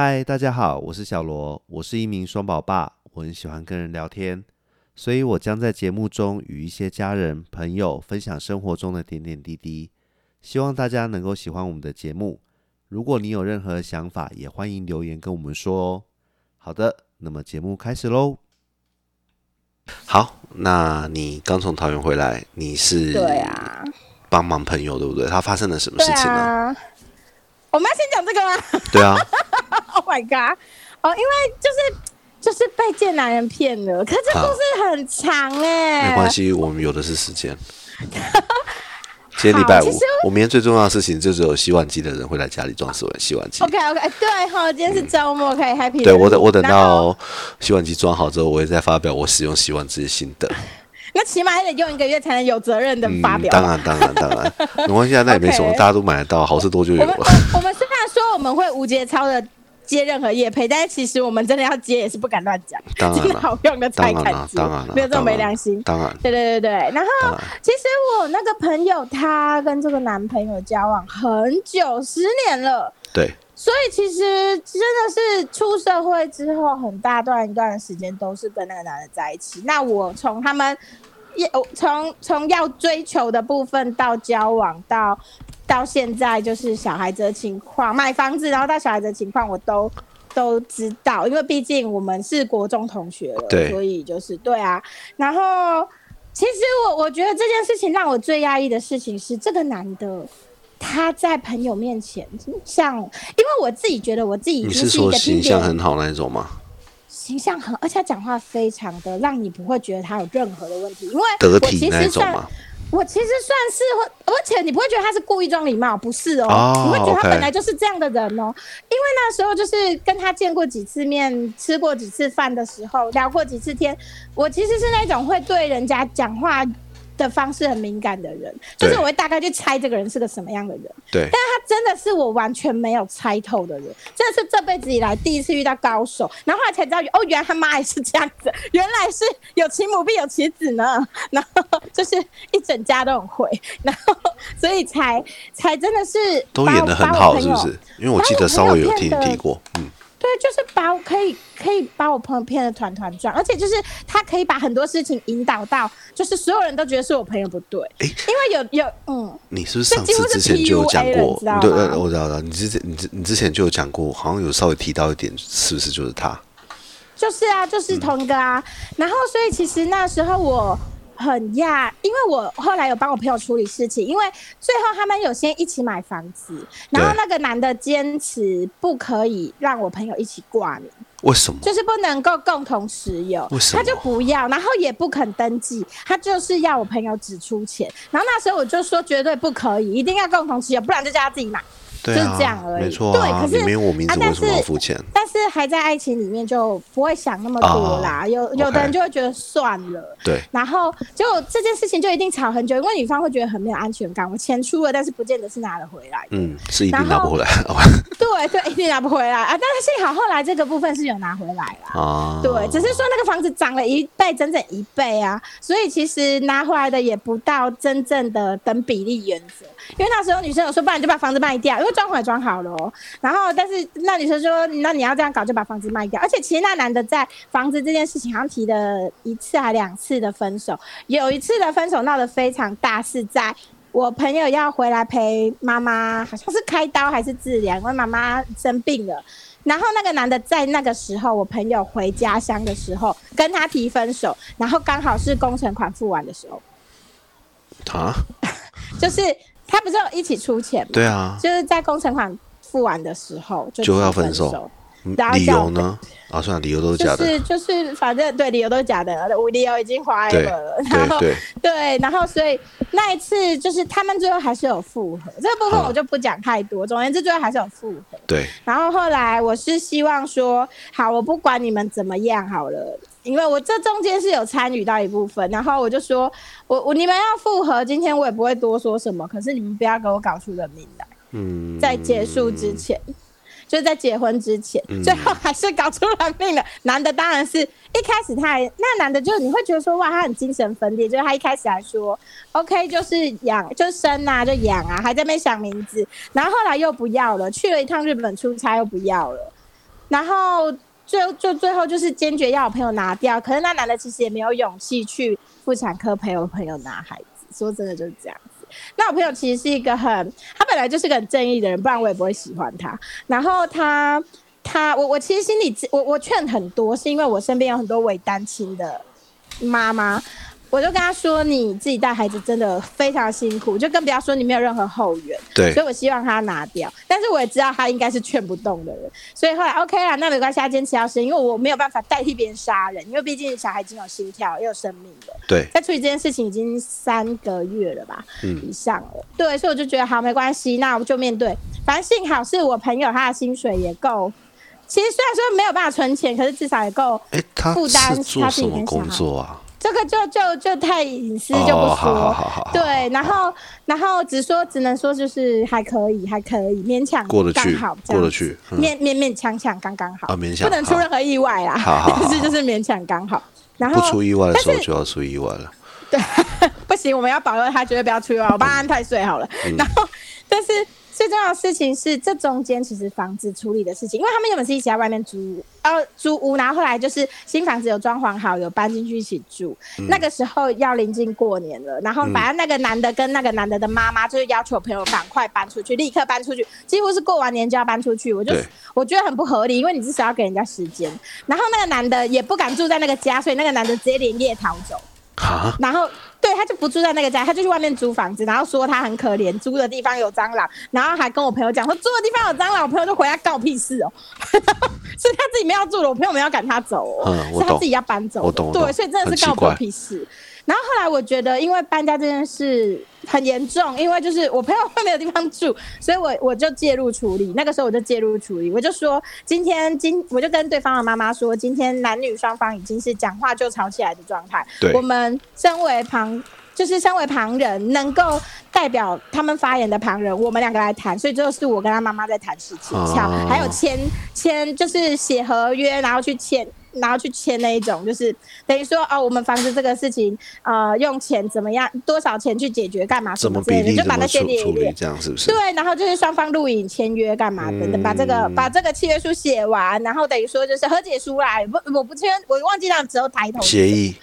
嗨，大家好，我是小罗，我是一名双宝爸，我很喜欢跟人聊天，所以我将在节目中与一些家人、朋友分享生活中的点点滴滴，希望大家能够喜欢我们的节目。如果你有任何想法，也欢迎留言跟我们说哦。好的，那么节目开始喽。好，那你刚从桃园回来，你是对啊，帮忙朋友对不对？他发生了什么事情呢？啊。我们要先讲这个吗对啊？Oh my god！哦，因为就是就是被贱男人骗了，可是这故事很长哎、没关。系，我们有的是时间。今天礼拜五我明天最重要的事情就只有洗碗机的人会来家里装洗碗洗碗机。OK OK，对哈，今天是周末，可以 happy 的。对我等我等到洗碗机装好之后，我会再发表我使用洗碗机的心得。那起码还得用一个月才能有责任的发表。嗯当然当然当然，没关系啊，那也没什么大家都买得到，好事多就有了。我我们虽然说我们会无节操的接任何业配，但是其实我们真的要接也是不敢乱讲，当然真的好用的才敢接当然了，，没有这种没良心。当然，对对对对，然后然其实我那个朋友，她跟这个男朋友交往很久，十年了。对，所以其实真的是出社会之后，很大段一段的时间都是跟那个男的在一起。那我从他们要从从要追求的部分到交往到到现在就是小孩子的情况，买房子，然后到小孩子的情况，我都都知道，因为毕竟我们是国中同学了，对所以就是对啊。然后其实我我觉得这件事情让我最压抑的事情是这个男的。他在朋友面前，像，因为我自己觉得我自己已你经一个是说形象很好那一种吗？形象很，而且他讲话非常的让你不会觉得他有任何的问题，因为得我体那种吗？我其实算是会，而且你不会觉得他是故意装礼貌，不是哦，哦你会觉得他本来就是这样的人哦。因为那时候就是跟他见过几次面，吃过几次饭的时候，聊过几次天，我其实是那种会对人家讲话的方式很敏感的人，就是我会大概去猜这个人是个什么样的人。对，但他真的是我完全没有猜透的人，真的是这辈子以来第一次遇到高手，然后后来才知道，哦，原来他妈也是这样子，原来是有其母必有其子呢，然后就是一整家都很会，然后所以才才真的是都演的很好是不是？因为我记得稍微有听把我朋友骗得提过，嗯，对，就是把我可以可以把我朋友骗得团团转，而且就是他可以把很多事情引导到，就是所有人都觉得是我朋友不对，诶因为有有嗯。你是不是上次之前就有讲过？对，呃我知道，我知道，你之前你之你之前就有讲过，好像有稍微提到一点，是不是就是他？就是啊，就是同一个啊。然后，所以其实那时候我很讶，因为我后来有帮我朋友处理事情，因为最后他们有先一起买房子，然后那个男的坚持不可以让我朋友一起挂名，为什么？就是不能够共同持有为，什么他就不要，然后也不肯登记，他就是要我朋友只出钱。然后那时候我就说绝对不可以，一定要共同持有，不然就叫他自己买。对啊，就是这样而已没错对啊，可是你没有我名字，啊但为什么要是付钱？但是还在爱情里面就不会想那么多啦，有有的人就会觉得算了。对，然后就这件事情就一定吵很久，因为女方会觉得很没有安全感。我钱出了，但是不见得是拿得回来。嗯，是一定拿不回来 对对，一定拿不回来啊！但是幸好后来这个部分是有拿回来啦。啊。对，只是说那个房子涨了一倍，整整一倍啊，所以其实拿回来的也不到真正的等比例原则。因为那时候女生有说，不然就把房子卖掉，因为装潢也装好了、哦。然后，但是那女生说，那你要这样搞，就把房子卖掉。而且其实那男的在房子这件事情好像提了一次还两次的分手，有一次的分手闹得非常大，是在。我朋友要回来陪妈妈，好像是开刀还是治疗，因为妈妈生病了。然后那个男的在那个时候，我朋友回家乡的时候跟他提分手，然后刚好是工程款付完的时候，啊，就是他不是有一起出钱吗？对啊，就是在工程款付完的时候就就要分分手嗯然后理由呢？啊，算了，理由都是假的。就是就是反正对理由都是假的，我理由已经花对了，然后对对，对，然后所以那一次就是他们最后还是有复合，这部分嗯我就不讲太多。总而言之，最后还是有复合。对，然后后来我是希望说，好，我不管你们怎么样好了，因为我这中间是有参与到一部分，然后我就说我我你们要复合，今天我也不会多说什么，可是你们不要给我搞出人命来，嗯，在结束之前。就是在结婚之前，最后还是搞出人命了。男的当然是一开始他还那男的，就是你会觉得说哇，他很精神分裂。就是他一开始还说 OK，就是养就生啊，就养啊，还在那边想名字。然后后来又不要了，去了一趟日本出差又不要了。然后最后就最后就是坚决要我朋友拿掉，可是那男的其实也没有勇气去妇产科陪我朋友拿孩子。说真的就是这样子。那我朋友其实是一个很，他本来就是个很正义的人，不然我也不会喜欢他。然后他他我我其实心里我我劝很多，是因为我身边有很多伪单亲的妈妈。我就跟他说：“你自己带孩子真的非常辛苦，就更不要说你没有任何后援。”对，所以我希望他拿掉。但是我也知道他应该是劝不动的人，所以后来 OK 啦，那没关系，他坚持要生，因为我没有办法代替别人杀人，因为毕竟小孩已经有心跳，也有生命了。对，在处理这件事情已经三个月了吧，嗯，以上了。对，所以我就觉得好，没关系，那我就面对。反正幸好是我朋友，他的薪水也够。其实虽然说没有办法存钱，可是至少也够负担他自己跟工作啊。这个就就就太隐私就不说，对，然后然后只说只能说就是还可以，还可以勉强过得去，好过得去，勉勉勉强强刚刚好，啊勉强不能出任何意外啦，但 是就是勉强刚好，然后不出意外的时候就要出意外了，对，不行，我们要保佑他绝对不要出意外，我帮他安太岁好了，然后但是。最重要的事情是，这中间其实房子处理的事情，因为他们原本是一起在外面租，呃，租屋，然后后来就是新房子有装潢好，有搬进去一起住。那个时候要临近过年了，然后反正那个男的跟那个男的的妈妈就是要求朋友赶快搬出去，立刻搬出去，几乎是过完年就要搬出去。我就我觉得很不合理，因为你至少要给人家时间。然后那个男的也不敢住在那个家，所以那个男的直接连夜逃走。然后，对他就不住在那个家，他就去外面租房子，然后说他很可怜，租的地方有蟑螂，然后还跟我朋友讲说租的地方有蟑螂，我朋友就回来告屁事哦，所以他自己没有住了，我朋友没有赶他走，是他自己要搬走，对，所以真的是告我屁事。然后后来我觉得，因为搬家这件事很严重，因为就是我朋友会没有地方住，所以我我就介入处理。那个时候我就介入处理，我就说今天今 我就跟对方的妈妈说，今天男女双方已经是讲话就吵起来的状态。对我们身为旁就是身为旁人，能够代表他们发言的旁人，我们两个来谈。所以最后是我跟他妈妈在谈事情，还有签签就是写合约，然后去签。然后去签那一种，就是等于说哦，我们房子这个事情，呃，用钱怎么样，多少钱去解决，干嘛什么之类的，就把那些列一列，这样是不是？对，然后就是双方录影签约干嘛等等，把这个把这个契约书写完，然后等于说就是和解书啦，不，我不签，我忘记那时候抬头协议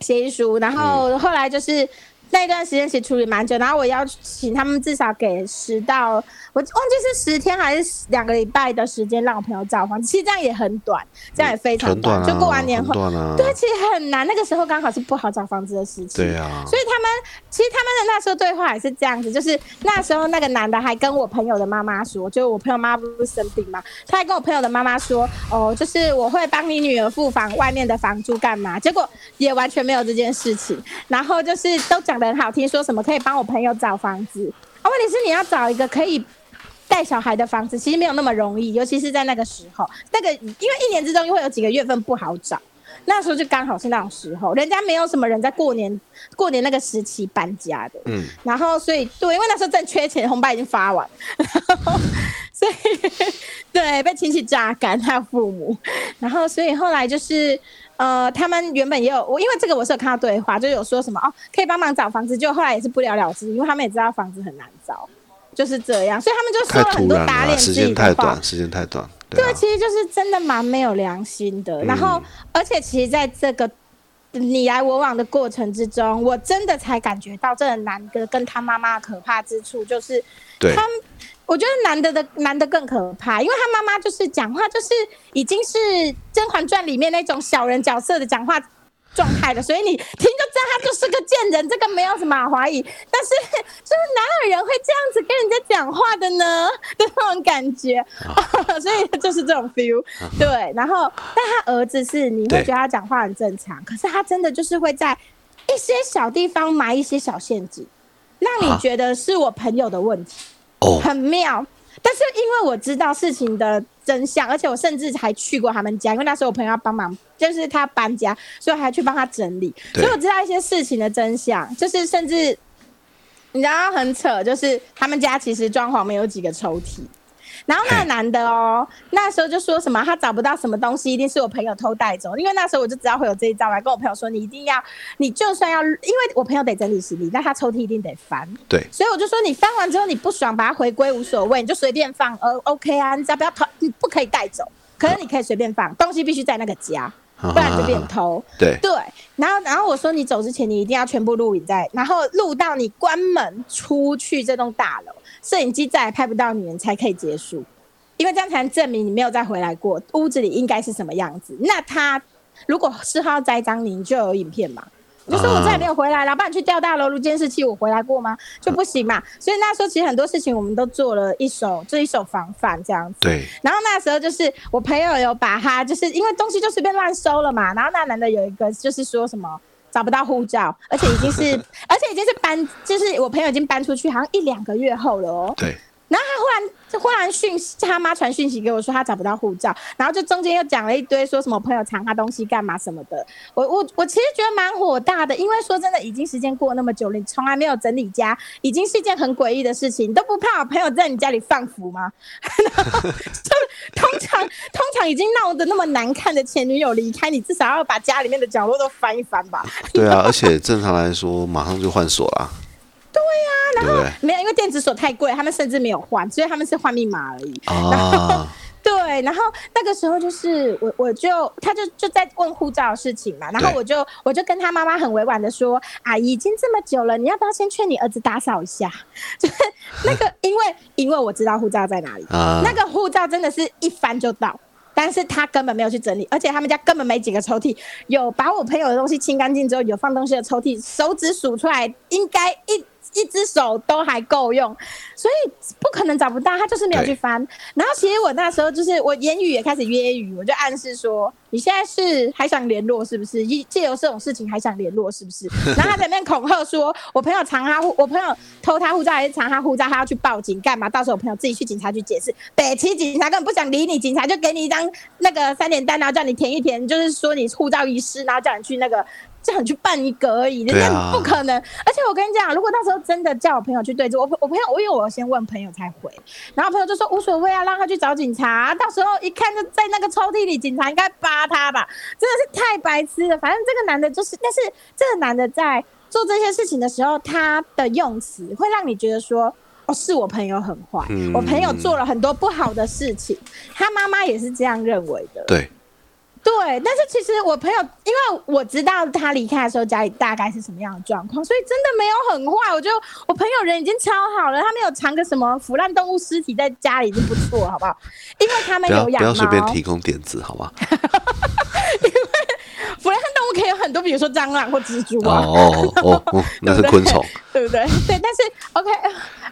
协议书，然后后来就是。那一段时间其实处理蛮久，然后我要请他们至少给十到，我忘记是十天还是两个礼拜的时间让我朋友找房子，其实这样也很短，这样也非常短，就过完年后，对，其实很难，那个时候刚好是不好找房子的时期，对啊，所以他们其实他们的那时候对话也是这样子，就是那时候那个男的还跟我朋友的妈妈说，就我朋友妈妈不是生病嘛？他还跟我朋友的妈妈说，哦，就是我会帮你女儿付房外面的房租干嘛？结果也完全没有这件事情，然后就是都讲。很好听，说什么可以帮我朋友找房子。啊？问题是你要找一个可以带小孩的房子，其实没有那么容易，尤其是在那个时候，那个因为一年之中又会有几个月份不好找，那时候就刚好是那种时候，人家没有什么人在过年过年那个时期搬家的，嗯，然后所以对，因为那时候正缺钱，红包已经发完，所以对被亲戚榨干，还有父母，然后所以后来就是。呃，他们原本也有我，因为这个我是有看到对话，就有说什么哦，可以帮忙找房子，就后来也是不了了之，因为他们也知道房子很难找，就是这样，所以他们就说了很多打脸自己的话。时间太短，时间太短。对，其实就是真的蛮没有良心的。然后，而且其实在这个你来我往的过程之中，我真的才感觉到这个男的跟他妈妈可怕之处，就是他。我觉得男的的男的更可怕，因为他妈妈就是讲话就是已经是《甄嬛传》里面那种小人角色的讲话状态了，所以你听就知道他就是个贱人，这个没有什么怀疑。但是就是哪有人会这样子跟人家讲话的呢？的那种感觉，所以就是这种 feel。对，然后但他儿子是你会觉得他讲话很正常，可是他真的就是会在一些小地方埋一些小陷阱，让你觉得是我朋友的问题。很妙，但是因为我知道事情的真相，而且我甚至还去过他们家，因为那时候我朋友要帮忙，就是他搬家，所以还去帮他整理，所以我知道一些事情的真相，就是甚至你知道很扯，就是他们家其实装潢没有几个抽屉，然后那个男的哦，那时候就说什么他找不到什么东西，一定是我朋友偷带走。因为那时候我就知道会有这一招，我还跟我朋友说，你一定要，你就算要，因为我朋友得整理行李，那他抽屉一定得翻。对，所以我就说，你翻完之后你不爽，把它回归无所谓，你就随便放，呃，OK 啊，你只要不要偷，你不可以带走，可是你可以随便放，东西必须在那个家，不然就变偷。对对，然后然后我说你走之前你一定要全部录影在，然后录到你关门出去这栋大楼，摄影机再也拍不到你们才可以结束，因为这样才能证明你没有再回来过，屋子里应该是什么样子。那他如果事后要栽赃你，你就有影片嘛。你就说我再也没有回来了，不然去调大楼录监视器，我回来过吗？就不行嘛。所以那时候其实很多事情我们都做了一手，这一手防范这样子。对，然后那时候就是我朋友有把他，就是因为东西就随便乱收了嘛。然后那男的有一个就是说什么找不到护照，而且已经是，而且已经是搬，就是我朋友已经搬出去，好像一两个月后了哦。对，然后他忽然就忽然讯息，他妈传讯息给我说他找不到护照，然后就中间又讲了一堆说什么朋友藏他东西干嘛什么的。我我我其实觉得蛮火大的，因为说真的，已经时间过那么久了，你从来没有整理家，已经是一件很诡异的事情，你都不怕我朋友在你家里放符吗？就通常通常已经闹得那么难看的前女友离开，你至少要把家里面的角落都翻一翻吧。对啊，而且正常来说，马上就换锁了。对呀、对不对？没有，因为电子锁太贵，他们甚至没有换，所以他们是换密码而已。啊，对，然后那个时候就是我，我就他就就在问护照的事情嘛，然后我就我就跟他妈妈很委婉的说，阿姨已经这么久了，你要不要先劝你儿子打扫一下？就是那个，因为因为我知道护照在哪里，啊那个护照真的是一翻就到。但是他根本没有去整理，而且他们家根本没几个抽屉，有把我朋友的东西清干净之后，有放东西的抽屉，手指数出来应该一一只手都还够用，所以不可能找不到，他就是没有去翻。然后其实我那时候就是我言语也开始约语，我就暗示说你现在是还想联络是不是？一借由这种事情还想联络是不是？然后他在那边恐吓说，我朋友藏他护，我朋友偷他护照还是藏他护照，他要去报警干嘛？到时候我朋友自己去警察局解释，北齐警察根本不想理你，警察就给你一张那个三联单，然后叫你填一填，就是说你护照遗失，然后叫你去那个。叫你去办一个而已，人家不可能。而且我跟你讲，如果那时候真的叫我朋友去对质，我我朋友，我因为我先问朋友才回，然后朋友就说无所谓啊，让他去找警察，到时候一看就在那个抽屉里，警察应该扒他吧，真的是太白痴了。反正这个男的就是，但是这个男的在做这些事情的时候，他的用词会让你觉得说。哦，是我朋友很坏，嗯我朋友做了很多不好的事情，他妈妈也是这样认为的。对，对，但是其实我朋友，因为我知道他离开的时候家里大概是什么样的状况，所以真的没有很坏。我觉得我朋友人已经超好了，他没有藏个什么腐烂动物尸体在家里已经不错了，好不好？因为他们有养猫，要随便提供点子，好吗？腐烂动物可以有很多，比如说蟑螂或蜘蛛哦啊。哦哦哦，那是昆虫。对不对？对，但是 OK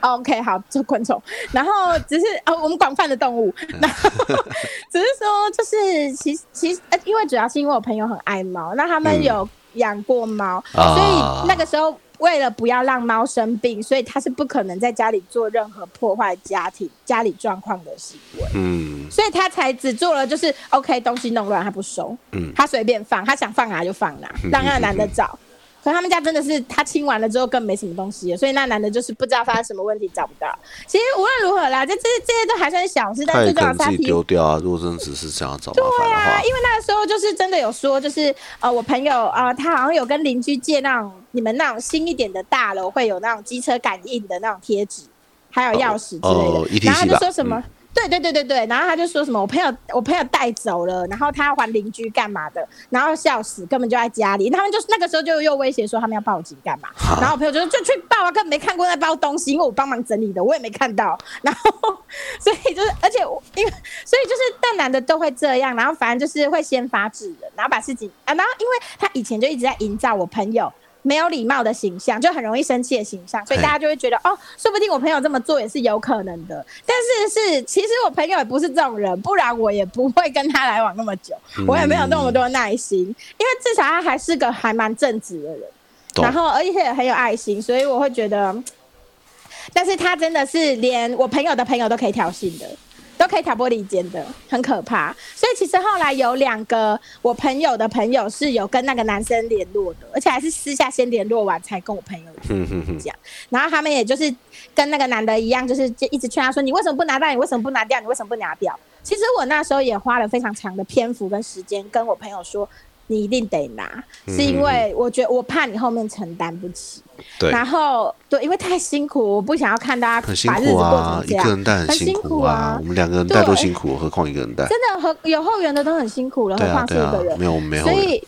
哦 OK 好，就昆虫，然后只是呃我们广泛的动物，然后 只是说就是其实其实呃因为主要是因为我朋友很爱猫，那他们嗯有养过猫，啊所以那个时候为了不要让猫生病，所以他是不可能在家里做任何破坏家庭家里状况的行为。嗯所以他才只做了就是 OK 东西弄乱他不收，嗯他随便放，他想放哪就放哪，让那个男的找。可他们家真的是他清完了之后更没什么东西，所以那男的就是不知道发生什么问题找不到。其实无论如何啦，这这这些都还算小事，但他最重要是他丢掉啊。如果真的只是想要找麻烦对啊，因为那个时候就是真的有说，就是呃，我朋友呃，他好像有跟邻居借那种你们那种新一点的大楼会有那种机车感应的那种贴纸，还有钥匙之类的。哦哦，ETC 然后他就吧说什么？对对对对对，然后他就说什么我朋友我朋友带走了，然后他要还邻居干嘛的，然后笑死，根本就在家里。他们就是那个时候就又威胁说他们要报警干嘛，然后我朋友就说就去报啊，根本没看过那包东西，因为我帮忙整理的，我也没看到。然后 所以就是，而且我因为所以就是但男的都会这样，然后反正就是会先发制人，然后把事情啊，然后因为他以前就一直在营造我朋友。没有礼貌的形象，就很容易生气的形象，所以大家就会觉得哦，说不定我朋友这么做也是有可能的。但是是，其实我朋友也不是这种人，不然我也不会跟他来往那么久，我也没有那么多耐心，因为至少他还是个还蛮正直的人，然后而且也很有爱心，所以我会觉得，但是他真的是连我朋友的朋友都可以挑衅的。都可以挑拨离间的，很可怕。所以其实后来有两个我朋友的朋友是有跟那个男生联络的，而且还是私下先联络完才跟我朋友讲。然后他们也就是跟那个男的一样，就是就一直劝他说：“你为什么不拿掉？你为什么不拿掉？你为什么不拿掉？”其实我那时候也花了非常长的篇幅跟时间跟我朋友说。你一定得拿，是因为我觉得我怕你后面承担不起。对，然后对，因为太辛苦，我不想要看大家很辛苦啊，一个人带很辛苦啊。我们两个人带都辛苦，何况一个人带？真的和有后援的都很辛苦了，何况是一个人。没有没有。所以，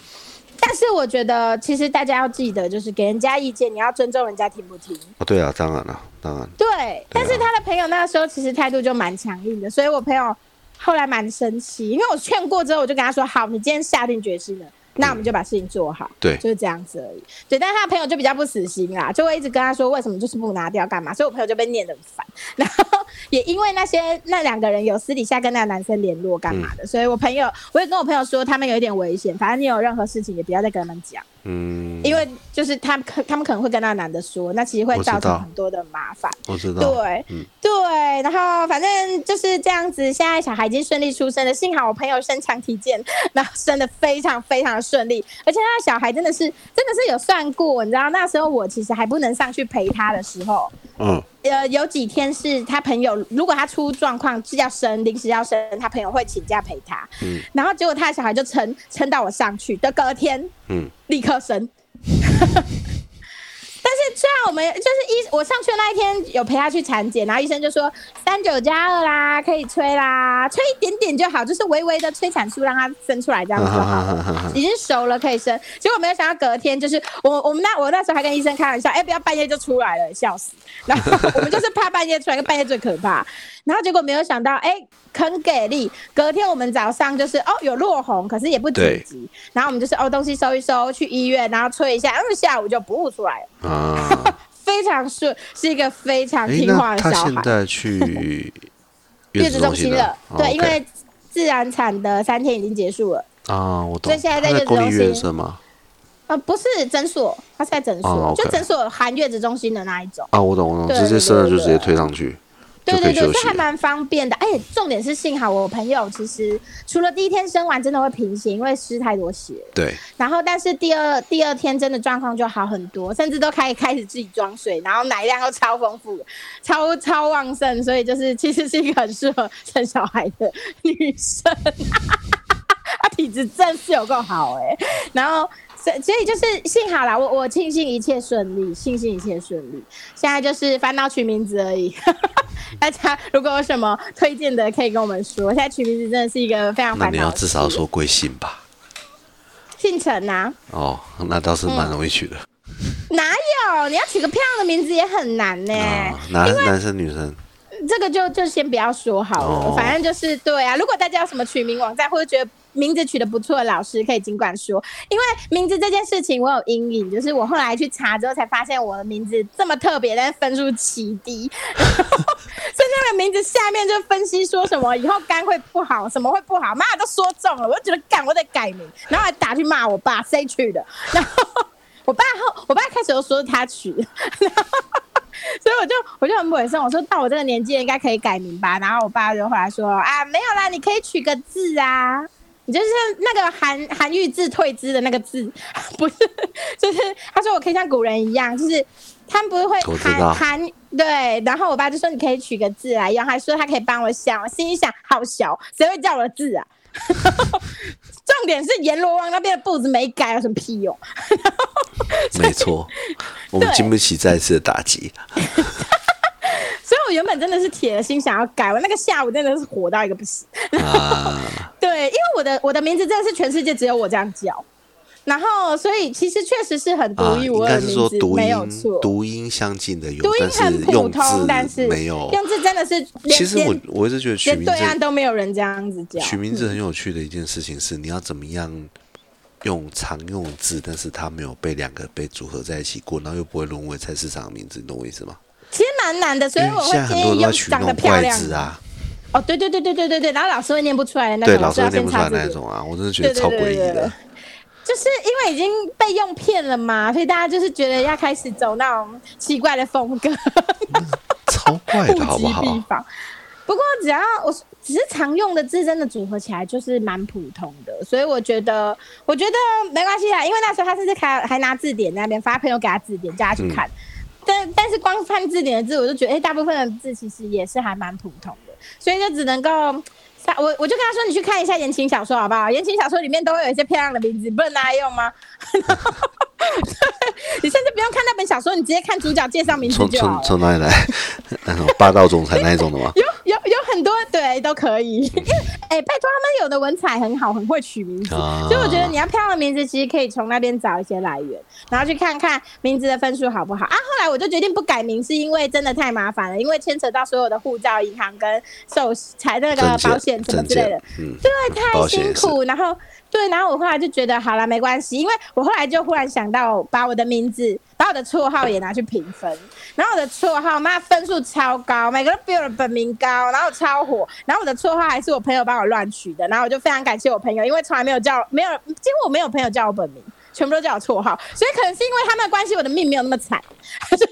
但是我觉得，其实大家要记得，就是给人家意见，你要尊重人家听不听。哦，对啊，当然了，当然。对，但是他的朋友那个时候其实态度就蛮强硬的，所以我朋友后来蛮生气，因为我劝过之后，我就跟他说：“好，你今天下定决心了。”那我们就把事情做好，对，就是这样子而已。对，但是他的朋友就比较不死心啦，就会一直跟他说为什么就是不拿掉干嘛，所以我朋友就被念得很烦。然后也因为那些那两个人有私底下跟那个男生联络干嘛的，所以我朋友我也跟我朋友说他们有一点危险，反正你有任何事情也不要再跟他们讲。嗯，因为就是他们可他们可能会跟那个男的说，那其实会造成很多的麻烦。我知道。对，对，然后反正就是这样子。现在小孩已经顺利出生了，幸好我朋友身强体健，然后生的非常非常的顺利。而且他的小孩真的是真的是有算过，你知道那时候我其实还不能上去陪他的时候，嗯，呃，有几天是他朋友如果他出状况是要生临时要生，他朋友会请假陪他，嗯，然后结果他的小孩就撑撑到我上去的隔天，嗯，立刻生。虽然我们就是医，我上去的那一天有陪他去产检，然后医生就说三九加二啦，可以吹啦，吹一点点就好，就是微微的催产素让他生出来这样就好了，已经熟了可以生。结果没有想到隔天就是我我们那我那时候还跟医生开玩笑，哎，不要半夜就出来了，笑死。然后我们就是怕半夜出来，因为半夜最可怕。然后结果没有想到，哎，很给力。隔天我们早上就是哦有落红，可是也不紧急。然后我们就是哦东西收一收，去医院，然后催一下，然后下午就不出来了。啊，非常顺，是一个非常听话的小孩。他现在去月子中心了，对，因为自然产的三天已经结束了。啊，我懂。所以现在在月子中心是吗？呃，不是诊所，他是在诊所，就诊所含月子中心的那一种。啊，我懂，我懂，直接生了就直接推上去。对对对，这还蛮方便的。哎，重点是幸好我朋友其实除了第一天生完真的会贫血，因为失太多血。对。然后，但是第二第二天真的状况就好很多，甚至都可以开始自己装水，然后奶量又超丰富，超超旺盛，所以就是其实是一个很适合生小孩的女生。她体质真是有够好哎，然后。所所以就是幸好啦，我我庆幸一切顺利，庆幸一切顺利。现在就是烦恼取名字而已。大家如果有什么推荐的，可以跟我们说。现在取名字真的是一个非常烦恼。那你要至少说贵姓吧？姓陈呐。哦，那倒是蛮容易取的。哪有？你要取个漂亮的名字也很难呢。男男生女生？这个就就先不要说好了。反正就是对啊。如果大家有什么取名网站，或者觉得。名字取得不错的老师可以尽管说，因为名字这件事情我有阴影，就是我后来去查之后才发现我的名字这么特别，但是分数奇低，所以那个名字下面就分析说什么以后肝会不好，什么会不好，妈都说中了，我就觉得干，我得改名，然后还打去骂我爸谁取的，然后我爸后我爸开始又说是他取的，所以我就我就很不卫生，我说到我这个年纪应该可以改名吧，然后我爸就回来说啊没有啦，你可以取个字啊。你就是那个韩韩愈字退之的那个字，不是，就是他说我可以像古人一样，就是他们不是会韩韩对，然后我爸就说你可以取个字来用，还说他可以帮我想，我心里想好小，谁会叫我的字啊？重点是阎罗王那边的步子没改，有什么屁用？没错，我们经不起再次的打击。所以我原本真的是铁了心想要改，我那个下午真的是火到一个不行。对，因为我的我的名字真的是全世界只有我这样叫，然后所以其实确实是很独一无二的名字，没有错，读音相近的有，读音很普通，但是没有用字真的是。其实我我一直觉得取名字对岸都没有人这样子叫。取名字很有趣的一件事情是，你要怎么样用常用字，但是它没有被两个被组合在一起过，然后又不会沦为菜市场的名字，你懂我意思吗？其实蛮难的，所以我会建议用长得漂亮啊。哦，对对对对对对对，然后老师会念不出来的那种，对老师会念不出来那种啊，我真的觉得超诡异的。就是因为已经被用骗了嘛，所以大家就是觉得要开始走那种奇怪的风格，超怪的好不好？不过只要我。只是常用的字真的组合起来就是蛮普通的，所以我觉得，我觉得没关系啊，因为那时候他甚至还还拿字典在那边发朋友给他字典，叫他去看。但但是光看字典的字，我就觉得，哎，大部分的字其实也是还蛮普通的，所以就只能够，我我就跟他说，你去看一下言情小说好不好？言情小说里面都会有一些漂亮的名字，不能拿来用吗？你甚至不用看那本小说，你直接看主角介绍名字就好从从哪里来？那种霸道总裁那一种的吗？有有有很多对都可以，因为哎，拜托他们有的文采很好，很会取名字，所以我觉得你要漂亮的名字，其实可以从那边找一些来源，然后去看看名字的分数好不好啊。后来我就决定不改名，是因为真的太麻烦了，因为牵扯到所有的护照、银行跟寿财那个保险什么之类的，对，太辛苦，然后。对，然后我后来就觉得好了，没关系，因为我后来就忽然想到，把我的名字、把我的绰号也拿去评分，然后我的绰号妈分数超高，每个都比我的本名高，然后超火，然后我的绰号还是我朋友帮我乱取的，然后我就非常感谢我朋友，因为从来没有叫没有几乎我没有朋友叫我本名，全部都叫我绰号，所以可能是因为他们的关系，我的命没有那么惨，就是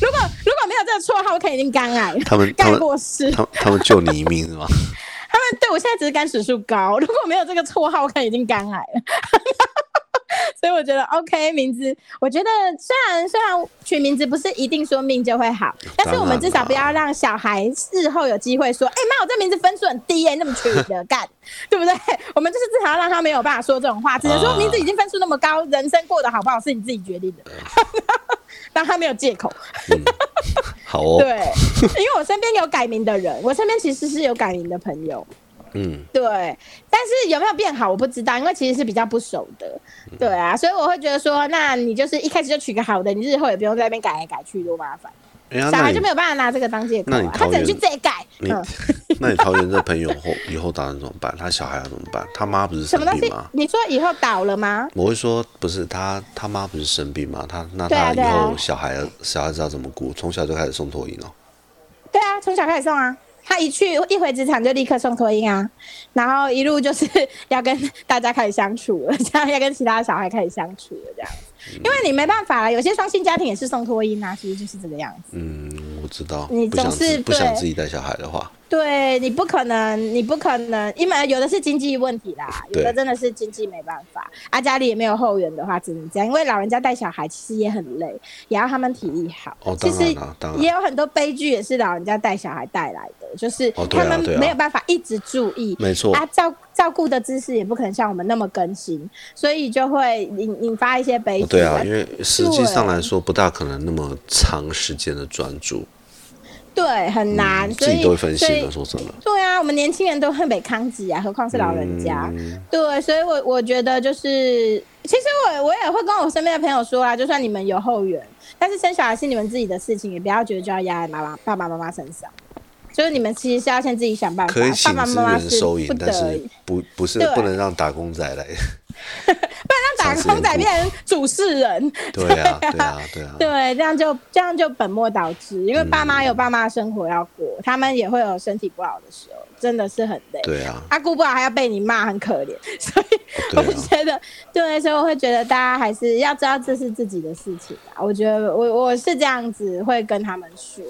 如果如果没有这个绰号，我可能已经肝癌，他们干过世，他他们救你一命是吗？他们对我现在只是肝指数高，如果没有这个绰号，我可能已经肝癌了。所以我觉得 OK 名字，我觉得虽然虽然取名字不是一定说命就会好，但是我们至少不要让小孩事后有机会说，哎妈，我这名字分数很低耶，那么取的干，对不对？我们就是至少要让他没有办法说这种话，只能说名字已经分数那么高，人生过得好不好是你自己决定的，让他没有借口。好哦，对，因为我身边有改名的人，我身边其实是有改名的朋友。嗯，对，但是有没有变好我不知道，因为其实是比较不熟的，对啊，所以我会觉得说，那你就是一开始就取个好的，你日后也不用在那边改来改去，多麻烦。小孩就没有办法拿这个当借口，他只能去这改。你，那你桃园这朋友后以后打算怎么办？他小孩要怎么办？他妈不是生病吗？你说以后倒了吗？我会说不是，他他妈不是生病吗？他那他以后小孩小孩子要怎么顾？从小就开始送托婴哦。对啊，从小开始送啊。他一去一回职场就立刻送托婴啊，然后一路就是 要跟大家开始相处了，这 样要跟其他小孩开始相处了，这样。因为你没办法了，有些双性家庭也是送托婴啊，其实就是这个样子。嗯，我知道。你总是不想自己带小孩的话，对你不可能，你不可能，因为有的是经济问题啦，有的真的是经济没办法。啊，家里也没有后援的话，只能这样。因为老人家带小孩其实也很累，也要他们体力好。哦，其实也有很多悲剧，也是老人家带小孩带来的，就是他们没有办法一直注意。没错。啊，照照顾的知识也不可能像我们那么更新，所以就会引引发一些悲剧。对啊，因为实际上来说，不大可能那么长时间的专注。对，很难，自己都会分心的。说真的，对啊，我们年轻人都很被抗击啊，何况是老人家。对，所以我我觉得就是，其实我我也会跟我身边的朋友说啊，就算你们有后援，但是生小孩是你们自己的事情，也不要觉得就要压在妈妈、爸爸妈妈身上。就是你们其实是要先自己想办法，可以请爸爸妈妈收银，但是不不是不能让打工仔来。打工仔变成 主事人，对啊，对啊，对啊，对，这样就这样就本末倒置。因为爸妈有爸妈的生活要过，他们也会有身体不好的时候，真的是很累。对啊，他顾不好还要被你骂，很可怜。所以我觉得，对，所以我会觉得大家还是要知道这是自己的事情啊。我觉得我我是这样子会跟他们说，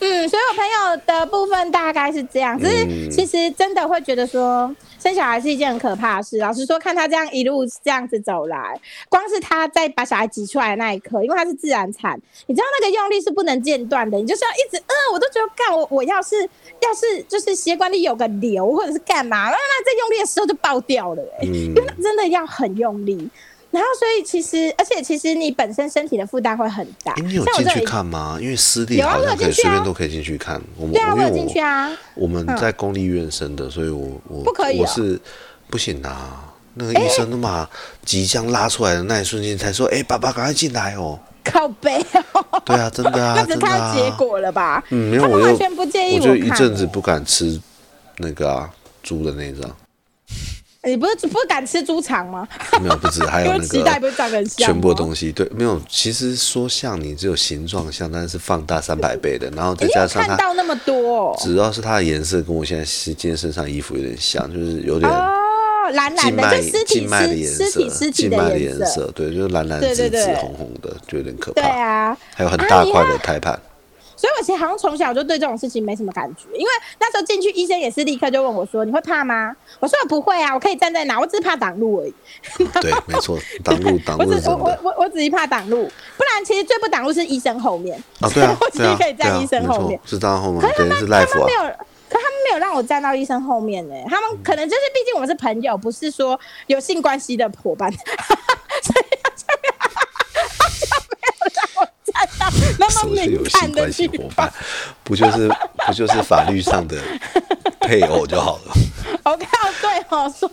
嗯，所以我朋友的部分大概是这样，只是其实真的会觉得说。生小孩是一件很可怕的事。老实说，看他这样一路这样子走来，光是他在把小孩挤出来的那一刻，因为他是自然产，你知道那个用力是不能间断的，你就是要一直呃，我都觉得干我我要是要是就是血管里有个瘤或者是干嘛，那那在用力的时候就爆掉了哎，因为真的要很用力。然后，所以其实，而且其实你本身身体的负担会很大。你有进去看吗？因为私立好像可以随便都可以进去看。我们对啊，我有进去啊。我们在公立医院生的，所以我我不可以，我是不行啊。那个医生都把即将拉出来的那一瞬间才说：“哎，爸爸赶快进来哦。”靠背哦。对啊，真的啊，那是看结果了吧？嗯，没有我完全不介意。我就一阵子不敢吃那个啊猪的那张。你不是不敢吃猪肠吗？没有，不止，还有那个全部的东西。对，没有。其实说像你只有形状像，但是放大三百倍的，然后再加上看到那么多，主要是它的颜色跟我现在今天身上衣服有点像，就是有点哦蓝蓝的，就尸体的颜色，静脉的颜色，对，就是蓝蓝紫紫红红的，就有点可怕。对啊，还有很大块的胎盘。所以我其实好像从小就对这种事情没什么感觉，因为那时候进去医生也是立刻就问我说：“你会怕吗？”我说：“我不会啊，我可以站在哪，我只是怕挡路而已。”对，没错，挡路挡我只我路是。我我我只是怕挡路，不然其实最不挡路是医生后面。啊，对啊 我，其对啊，实可以站医生后面。是站在后面可，是他们他。们没有，可他们没有让我站到医生后面呢、他们可能就是毕竟我们是朋友，不是说有性关系的伙伴，所 以他就没有他就没有那什么么是有性敏感的关系地方伙伴。？不就是不就是法律上的配偶就好了？OK，哦，对哦，说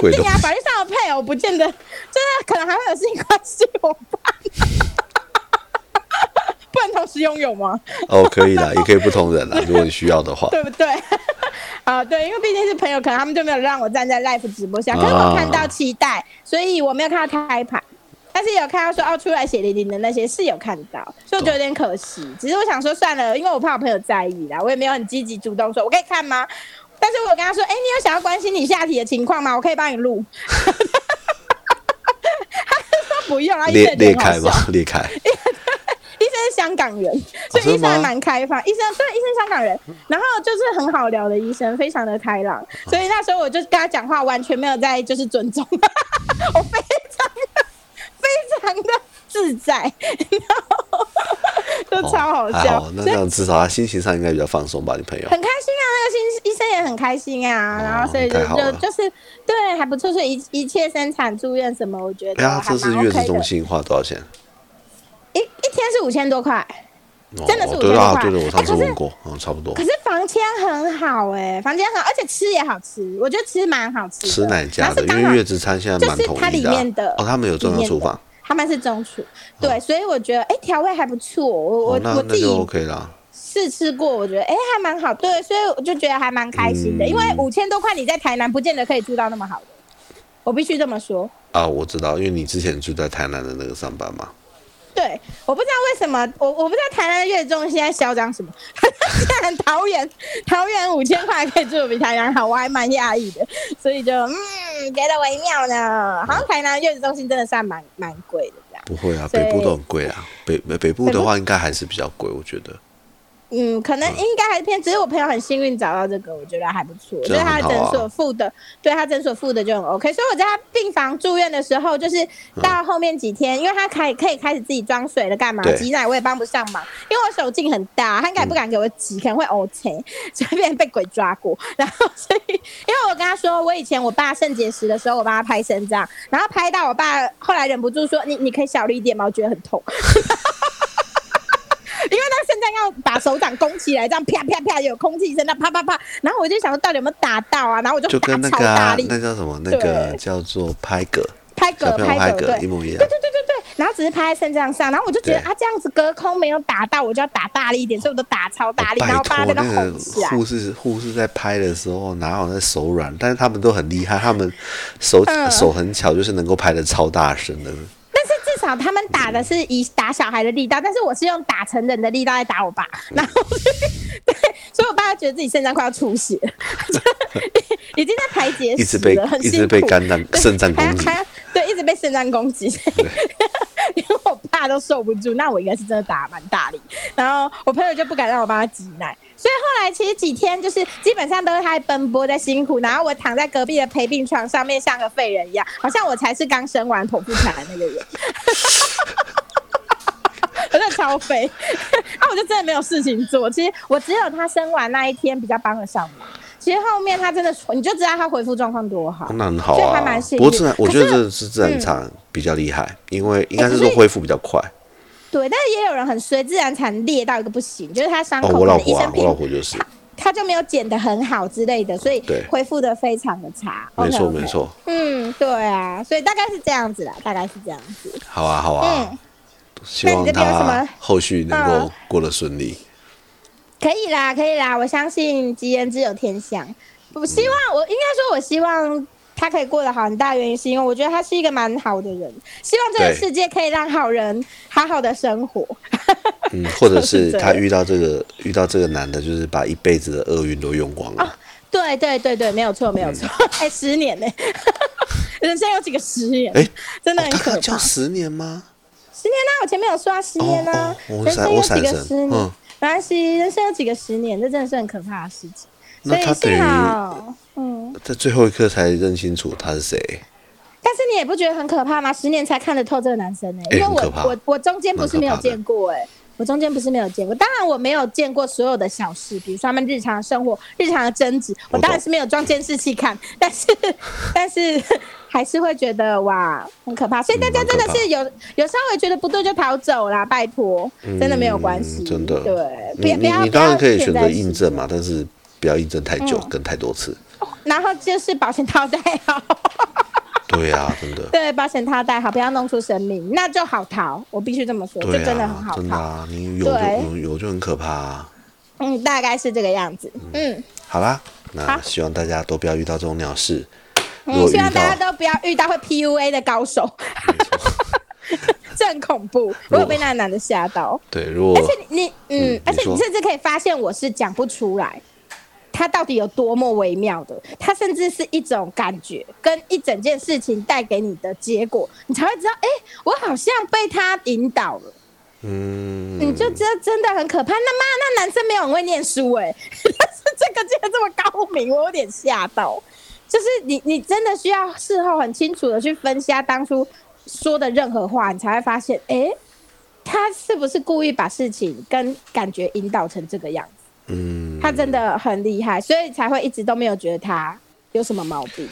不一定啊法律上的配偶不见得，就是可能还会有性关系伙伴，不能同时拥有吗？哦，可以的，也可以不同人啦，如果你需要的话。对不对？啊，对，因为毕竟是朋友，可能他们就没有让我站在 live 直播下，可是我看到期待，所以我没有看到开盘，但是有看到说哦出来血淋淋的那些是有看到，所以我觉得有点可惜。只是我想说算了，因为我怕我朋友在意啦，我也没有很积极主动说我可以看吗？但是我有跟他说，哎、你有想要关心你下体的情况吗？我可以帮你录。他就说不用啊，医生裂也很好笑裂开吗？裂开。医生是香港人，所以医生还吗蛮开放。医生对医生香港人，然后就是很好聊的医生，非常的开朗。所以那时候我就跟他讲话，完全没有在就是尊重，我非常常的自在，然后 就超好笑。那这样至少他心情上应该比较放松吧？你朋友很开心啊，那个心医生也很开心啊，然后所以就就就是对还不错，所以一一切生产住院什么，我觉得呀，得还蛮这是月。子中心花多少钱？一一天是五千多块。哦真的是对啊，五千多块对的，我上次问过，嗯，差不多可。是房间很好哎、房间很好，而且吃也好吃，我觉得吃蛮好吃的。吃哪家的？因为月子餐现在蛮统就是它里。面的哦，他们有中央厨房，他们是中厨，对，所以我觉得哎调味还不错，我我我自己那就 OK 啦。试吃过，我觉得哎还蛮好，对，所以我就觉得还蛮开心的，嗯因为五千多块你在台南不见得可以住到那么好的，我必须这么说。啊，我知道，因为你之前住在台南的那个上班嘛。对，我不知道为什么，我我不知道台南的月中现在嚣张什么，竟然桃园桃园五千块可以住的比台南好，我还蛮讶异的，所以就嗯觉得微妙呢。好像台南月子中心真的算蛮蛮贵的这样。不会啊，北部都很贵啊。北北北部的话，应该还是比较贵，我觉得。嗯，可能应该还是偏，只是我朋友很幸运找到这个，我觉得还不错。这就是他的诊所付的，对他诊所付的就很 OK。所以我在他病房住院的时候，就是到后面几天，因为他开可以开始自己装水了，干嘛挤奶我也帮不上忙，因为我手劲很大，他应该也不敢给我挤，可能会 O K，所以变被鬼抓过。然后所以，因为我跟他说，我以前我爸肾结石的时候，我帮他拍肾脏，然后拍到我爸后来忍不住说：“你你可以小力一点吗？我觉得很痛。”因为那个肾脏要把手掌拱起来，这样啪啪啪有空气声，那啪啪啪，然后我就想说到底有没有打到啊？然后我就就打超跟那个啊，大力，那叫什么？那个叫做拍嗝，拍嗝拍嗝，一模一样对。对对对对，然后只是拍在肾脏上，然后我就觉得啊，这样子隔空没有打到，我就要打大力一点，所以我都打超大力，然拜后把那个。护士护士在拍的时候哪有那手软？但是他们都很厉害，他们手嗯手很巧，就是能够拍的超大声的。至少他们打的是以打小孩的力道，但是我是用打成人的力道在打我爸，嗯。然后 对，所以我爸觉得自己肾脏快要出血，就已经在排结石一直被了，一直被辛苦肝脏肾脏攻击。对，一直被肾脏攻击，连我爸都受不住，那我应该是真的打蛮大力，然后我朋友就不敢让我帮他挤奶，所以后来其实几天就是基本上都是他在奔波在辛苦，然后我躺在隔壁的陪病床上面像个废人一样，好像我才是刚生完剖腹产的那个人。我 真的超废，啊，我就真的没有事情做。其实我只有他生完那一天比较帮得上忙，其实后面他真的，你就知道他恢复状况多好。那很好所以还啊蛮。幸运不过自然，我觉得这是自然产比较厉害，因为应该是说恢复比较快。对，但是也有人很衰，自然产裂到一个不行，就是他伤哦，口老婆就是，他就没有剪得很好之类的，所以恢复的非常的差。没错没。错。嗯，对啊，所以大概是这样子啦，大概是这样子。好啊好啊嗯，希望他么后续能够嗯过得顺利。可以啦，可以啦，我相信吉言之有天相。我希望，我应该说，我希望他可以过得好，很大原因是因为我觉得他是一个蛮好的人，希望这个世界可以让好人好好的生活。嗯，或者是 他遇到这个遇到这个男的，就是把一辈子的厄运都用光了。对对对对，没有错，没有错。哎、十年呢、人生有几个十年？哎真的很可怕。叫十年吗？十年呢、我前面有说啊，十年呢、哦哦我人生有几个十年？嗯没关系，人生有几个十年，这真的是很可怕的事情。那他等于嗯，在最后一刻才认清楚他是谁。但是你也不觉得很可怕吗？十年才看得透这个男生呢、哎因为我我我中间不是没有见过哎、我中间不是没有见过，当然我没有见过所有的小事，比如说他们日常的生活、日常的争执，我当然是没有装监视器看，但是但是还是会觉得哇很可怕，所以大家真的是 有有稍微觉得不对就逃走啦，拜托，真的没有关系，嗯真的。对，不你要不要你你当然可以选择印证嘛，但是不要印证太久嗯跟太多次。然后就是保险套戴好。对啊，真的。对，保险套戴好，不要弄出生命，那就好逃。我必须这么说，就对真的很啊，好逃。真的啊，你有就对有有就很可怕啊。嗯，大概是这个样子。嗯好啦，那希望大家都不要遇到这种鸟事。我嗯，希望大家，都不要遇到会 PUA 的高手，这很恐怖。我有被那个男的吓到，对，如果而且你你嗯，嗯而且你甚至可以发现我是讲不出来。他到底有多么微妙的？他甚至是一种感觉，跟一整件事情带给你的结果，你才会知道，哎、我好像被他引导了。嗯，你就知道真的很可怕。那妈，那男生没有很会念书哎、但是 这个竟然这么高明，我有点吓到。就是你，你真的需要事后很清楚的去分析他当初说的任何话，你才会发现，哎、他是不是故意把事情跟感觉引导成这个样子？嗯，他真的很厉害，所以才会一直都没有觉得他有什么毛病。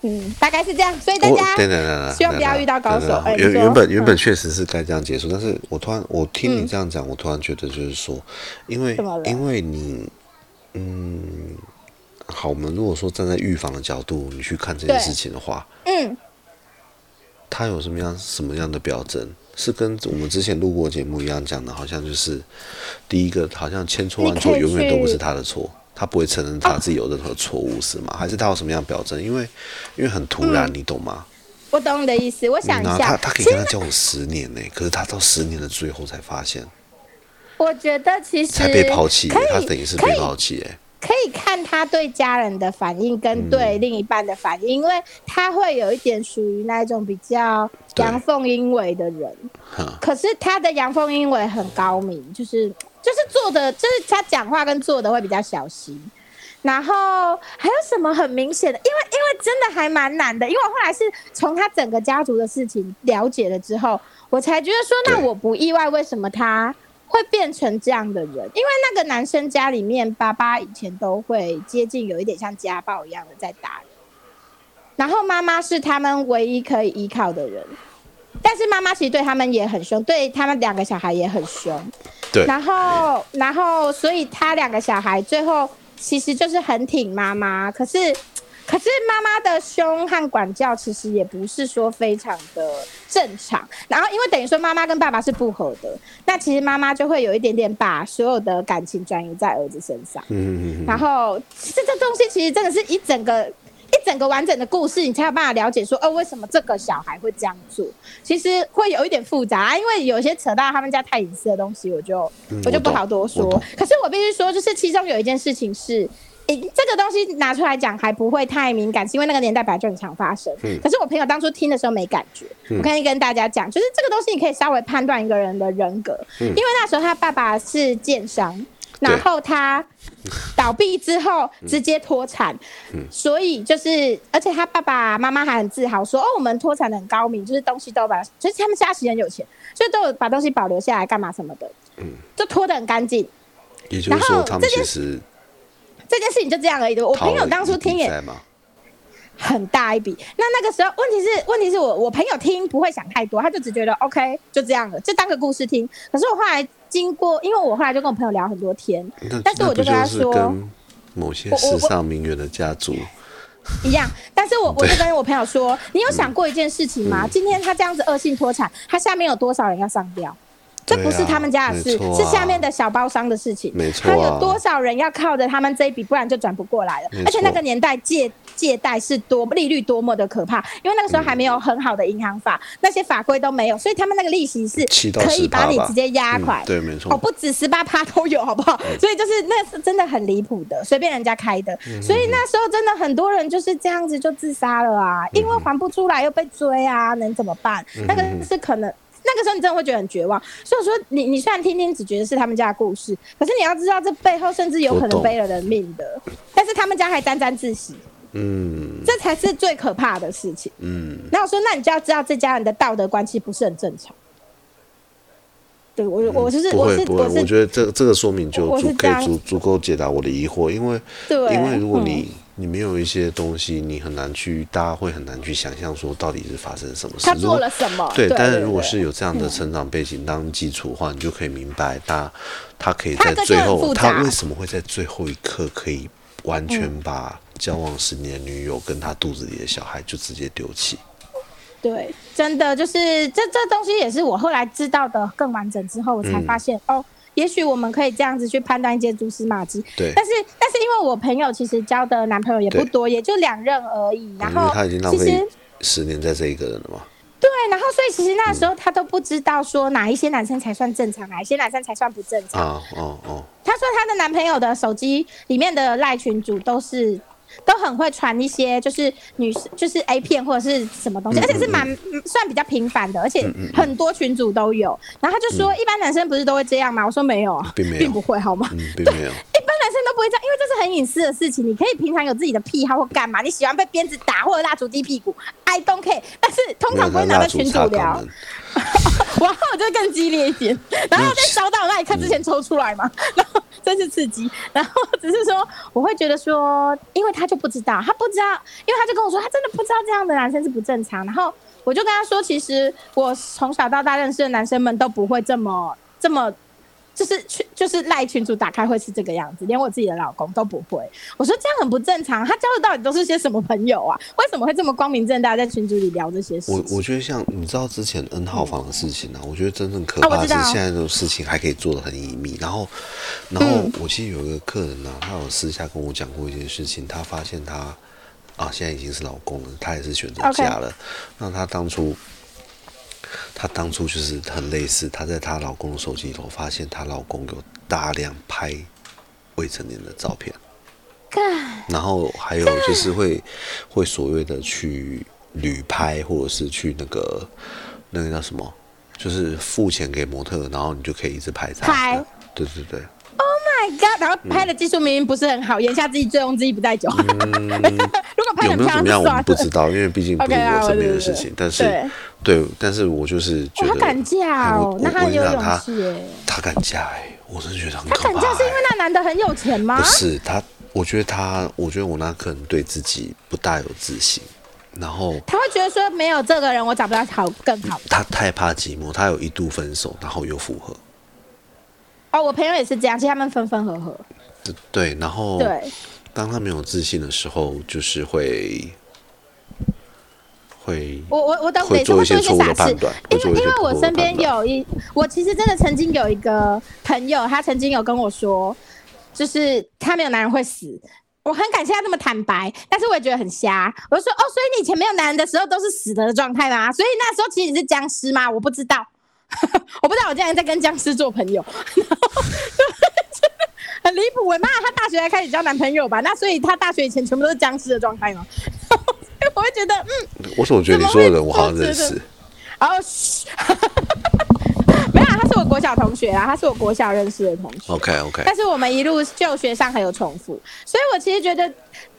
嗯，大概是这样。所以大我家等等等等，希望不要遇到高手原原本原本嗯确实是该这样结束，但是我突然我听你这样讲，我突然觉得就是说，因为因为你，嗯，好，我们如果说站在预防的角度，你去看这件事情的话，嗯，他有什么样什么样的表征？是跟我们之前录过节目一样讲的，好像就是第一个，好像千错万错永远都不是他的错，他不会承认他自己有任何错误，是吗？还是他有什么样的表征？因为因为很突然，你懂吗？我懂你的意思。我想一下，他他可以跟他交往十年呢，可是他到十年的最后才发现，我觉得其实才被抛弃他等于是被抛弃哎。可以看他对家人的反应跟对另一半的反应，因为他会有一点属于那种比较阳奉阴违的人。可是他的阳奉阴违很高明，就是就是做的，就是他讲话跟做的会比较小心。然后还有什么很明显的？因为因为真的还蛮难的，因为我后来是从他整个家族的事情了解了之后，我才觉得说，那我不意外为什么他会变成这样的人，因为那个男生家里面，爸爸以前都会接近有一点像家暴一样的在打人，然后妈妈是他们唯一可以依靠的人，但是妈妈其实对他们也很凶，对他们两个小孩也很凶。对，然后，然后，所以他两个小孩最后其实就是很挺妈妈，可是，可是妈妈的凶和管教其实也不是说非常的正常。然后，因为等于说妈妈跟爸爸是不合的，那其实妈妈就会有一点点把所有的感情转移在儿子身上。嗯嗯嗯然后这这东西其实真的是一整个一整个完整的故事，你才有办法了解说，哦，为什么这个小孩会这样做？其实会有一点复杂，因为有些扯到他们家太隐私的东西，我就、我就不好多说。可是我必须说，就是其中有一件事情是。诶，这个东西拿出来讲还不会太敏感，是因为那个年代本来就很常发生。嗯可是我朋友当初听的时候没感觉。我可以跟大家讲，就是这个东西你可以稍微判断一个人的人格，嗯因为那时候他爸爸是建商，然后他倒闭之后直接脱产，所以就是，而且他爸爸妈妈还很自豪说，哦，我们脱产的很高明，就是东西都把，就是他们家其实很有钱，所以都有把东西保留下来干嘛什么的，嗯就脱得很干净。也就是说，然后他们这件其实这件事情就这样而已。我朋友当初听也，很大一笔。那那个时候，问题是，问题是我我朋友听不会想太多，他就只觉得 OK 就这样了，就当个故事听。可是我后来经过，因为我后来就跟我朋友聊很多天，但是我就跟他说跟某些我我世上名媛的家族，一样，但是我我就跟我朋友说，你有嗯想过一件事情吗？今天他这样子恶性脱产，他下面有多少人要上吊？这不是他们家的事，是下面的小包商的事情。没错啊他有多少人要靠着他们这一笔，不然就转不过来了而且那个年代借借贷是多利率多么的可怕，因为那个时候还没有很好的银行法，那些法规都没有，所以他们那个利息是可以把你直接压垮嗯。对，没错哦，，不止十八趴都有，好不好？所以就是那是真的很离谱的，随便人家开的。所以那时候真的很多人就是这样子就自杀了啊，因为还不出来又被追啊，能怎么办？那个是可能。那个时候你真的会觉得很绝望。所以说，你你虽然听听只觉得是他们家的故事，可是你要知道这背后甚至有可能背了人命的。但是他们家还沾沾自喜，嗯这才是最可怕的事情。嗯，那我说，那你就要知道这家人的道德关系不是很正常。对我，我就是我不会不会，是我觉得这这个说明就足可以足足够解答我的疑惑，因为对，因为如果嗯你、没有一些东西，你很难去，大家会很难去想象说到底是发生什么事。他做了什么？对，但是如果是有这样的成长背景当基础的话，你就可以明白他他可以在最后，他为什么会在最后一刻可以完全把交往十年的女友跟他肚子里的小孩就直接丢弃。对，真的就是这这东西也是我后来知道的更完整之后，我才嗯发现、哦，也许我们可以这样子去判断一些蛛丝马迹。对，但是但是因为我朋友其实交的男朋友也不多，也就两任而已，然后他已经浪其实费十年在这一个人了嘛。对，然后所以其实那时候他都不知道说哪一些男生才算正常，哪一些男生才算不正常。哦哦哦，她说她的男朋友的手机里面的赖群主都是都很会传一些就是女生就是 A 片或者是什么东西，嗯而且是蛮嗯算比较频繁的，而且很多群主都有。然后他就说，一般男生不是都会这样吗？我说没有啊，嗯并没有并不会好吗？嗯，并没有。一般男生都不会这样，因为这是很隐私的事情。你可以平常有自己的癖好或干嘛，你喜欢被鞭子打或者蜡烛滴屁股，I don't care。但是通常不会拿在蜡烛插肛群主聊。然 后我就更激烈一点，然后在烧到那一刻之前抽出来嘛，然后真是刺激。然后只是说，我会觉得说，因为他就不知道，他不知道，因为他就跟我说，他真的不知道这样的男生是不正常。然后我就跟他说，其实我从小到大认识的男生们都不会这么这么。就是群就是赖群主打开会是这个样子，连我自己的老公都不会。我说这样很不正常，他交的到底都是些什么朋友啊？为什么会这么光明正大在群组里聊这些事情？我我觉得像你知道之前 N 号房的事情啊，我觉得真正可怕的是现在这种事情还可以做的很隐秘。然后，然后我其实有一个客人呢、他有私下跟我讲过一件事情，他发现他啊现在已经是老公了，他也是选择嫁了。那他当初。她当初就是很类似，她在她老公的手机里头发现她老公有大量拍未成年的照片，然后还有就是会会所谓的去旅拍，或者是去那个那个叫什么，就是付钱给模特，然后你就可以一直拍他。拍。对对对 God！然后拍的技术明明不是很好，言下之意醉翁之意不在酒。如果拍嗯有的漂亮就没有怎么样我。们不知道，因为毕竟不是我身边的事情。但是对对，但是我就是觉，得他敢嫁哦那他很有勇他气。他敢嫁哎，我真的觉得很他敢嫁是因为哎。那男的很有钱吗不？是他，我觉得他，我觉得我那可能对自己不大有自信，然后他会觉得说没有这个人，我找不到好更好。他太怕寂寞，他有一度分手，然后又复合。哦，我朋友也是这样，其实他们分分合合。对对，然后对，当他没有自信的时候，就是会会我我我等会做一些错误的傻事判断，因为因为我身边有一，我其实真的曾经有一个朋友，他曾经有跟我说，就是他没有男人会死。我很感谢他这么坦白，但是我也觉得很瞎。我就说哦，所以你以前没有男人的时候都是死的状态吗？所以那时候其实你是僵尸吗？我不知道，我不知道我竟然在跟僵尸做朋友，很离谱。我妈她大学才开始交男朋友吧？那所以她大学以前全部都是僵尸的状态吗？我会觉得嗯，我总觉得你说的人我好像认识然后 他是我国小同学啊，他是我国小认识的同学。OK OK，但是我们一路就学上还有重复，所以我其实觉得，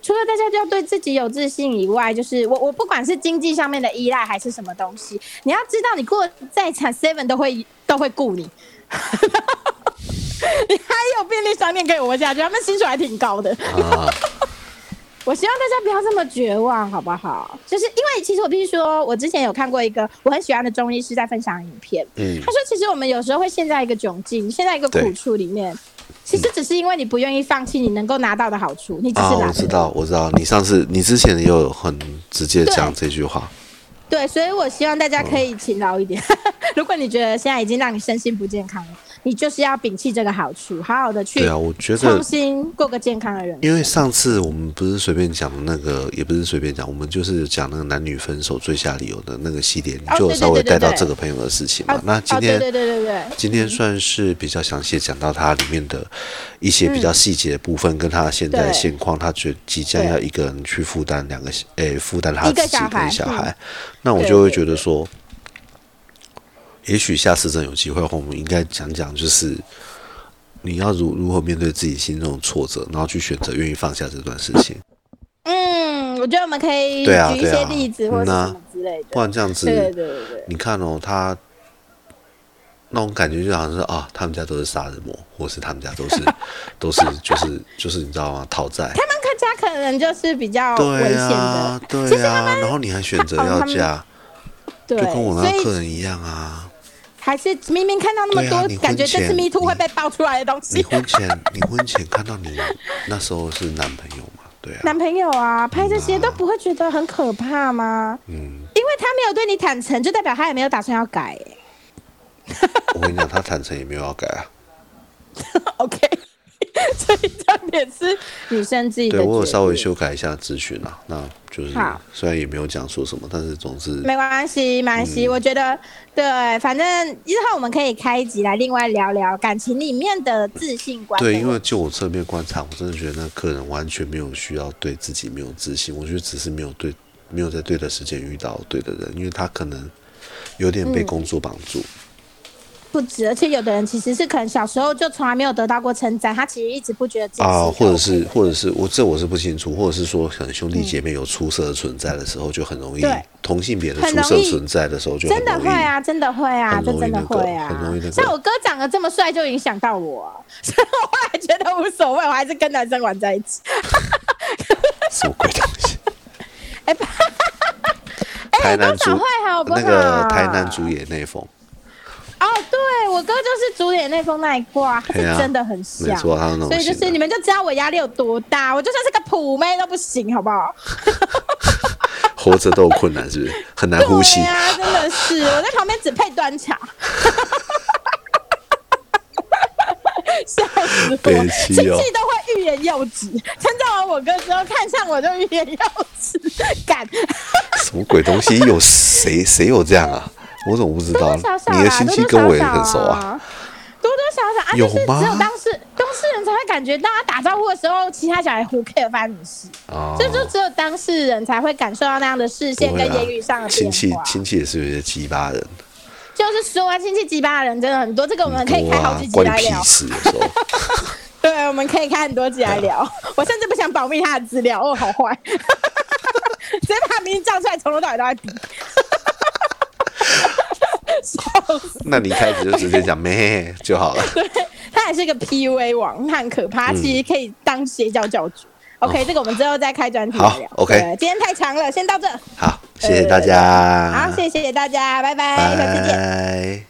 除了大家要对自己有自信以外，就是我我不管是经济上面的依赖还是什么东西，你要知道，你过得再惨，seven 都会都会顾你。你还有便利商店可以活下去，他们薪水还挺高的。啊，我希望大家不要这么绝望，好不好？就是因为其实我必须说，我之前有看过一个我很喜欢的中医师在分享影片，嗯他说其实我们有时候会陷在一个窘境，陷在一个苦处里面，其实只是因为你不愿意放弃你能够拿到的好处，你只啊，是拿不我知道，我知道，你上次你之前也有很直接讲这句话，对，所以我希望大家可以勤劳一点。如果你觉得现在已经让你身心不健康了，你就是要摒弃这个好处，好好的去对啊，我觉重得。新过个健康的人。因为上次我们不是随便讲那个，也不是随便讲，我们就是讲那个男女分手最下理由的那个系列，你就有稍微带到这个朋友的事情嘛哦。那今天哦、对对对对对，今天算是比较详细讲到它里面的一些比较细节的部分，跟他现在的现况，他觉即将要一个人去负担两个，诶，负担他自己小孩跟小孩嗯，那我就会觉得说，也许下次真有机会的话，我们应该讲讲，就是你要如如何面对自己心中的挫折，然后去选择愿意放下这段事情。嗯，我觉得我们可以对啊举一些对啊例子或者嗯啊什么之类的。不然这样子，对对对对对，你看哦，他那种感觉就好像是啊，他们家都是杀人魔，或是他们家都是 都是就是就是你知道吗？讨债。他们家可能就是比较危对险的，啊，对啊，然后你还选择要嫁，就跟我那个客人一样啊。还是明明看到那么多，啊感觉这次前 Me Too 会被爆出来的东你西。婚前，你婚前看到你那时候是男朋友嘛？对啊，男朋友啊，拍这些都不会觉得很可怕吗？嗯，因为他没有对你坦诚，就代表他也没有打算要改、欸。我跟你讲，他坦诚也没有要改啊。OK，所以这点是女生自己的对我有稍微修改一下咨询啊，那就是虽然也没有讲说什么，但是总之没关系，没关系。嗯我觉得对，反正日后我们可以开一集来另外聊聊感情里面的自信观对，因为就我侧面观察，我真的觉得那客人完全没有需要对自己没有自信，我觉得只是没有对没有在对的时间遇到对的人，因为他可能有点嗯被工作绑住。不止，而且有的人其实是可能小时候就从来没有得到过称赞，他其实一直不觉得自己啊，或者是或者是我这我是不清楚，或者是说可能兄弟姐妹有出色的存在的时候，就很容易嗯同性别的出色存在的时候就很真的会啊，真的会啊，很这真的会啊很容易那。个像我哥长得这么帅，就影响到我啊，所以我后来觉得无所谓，我还是跟男生玩在一起。什么鬼东西？哎，台南主会好？那个台南主演那封，那封那一挂，是真的很像，没错，所以就是你们就知道我压力有多大，我就算是个普妹都不行，好不好？活着都有困难，是不是很难呼吸对？啊，真的是，我在旁边只配端茶。笑死我！北亲戚都会欲言又止，称赞完我哥之后，看上我就欲言又止，干。什么鬼东西？有谁谁有这样啊？我怎么不知道你的亲戚跟我也很熟啊。。多多少少啊，有就是只吗有当事当事人才会感觉到他打招呼的时候，其他小孩 who care 发生什么事，哦，所以就只有当事人才会感受到那样的视线跟言语上的亲戚。亲戚也是有些鸡巴人，就是说啊，亲戚鸡巴的人真的很多，这个我们可以多啊开好几，集来聊。对，我们可以开很多集来聊。我甚至不想保密他的资料，哦，好坏，直接把他名字叫出来，从头到尾都在比。那你一开始就直接讲咩就好了。对他还是个 PUA 王，他很可怕，其实可以当邪教教主。OK，、这个我们之后再开专题聊。，OK 今天太长了，先到这。好，谢谢大家。好，谢谢大家，拜拜，下次见。拜。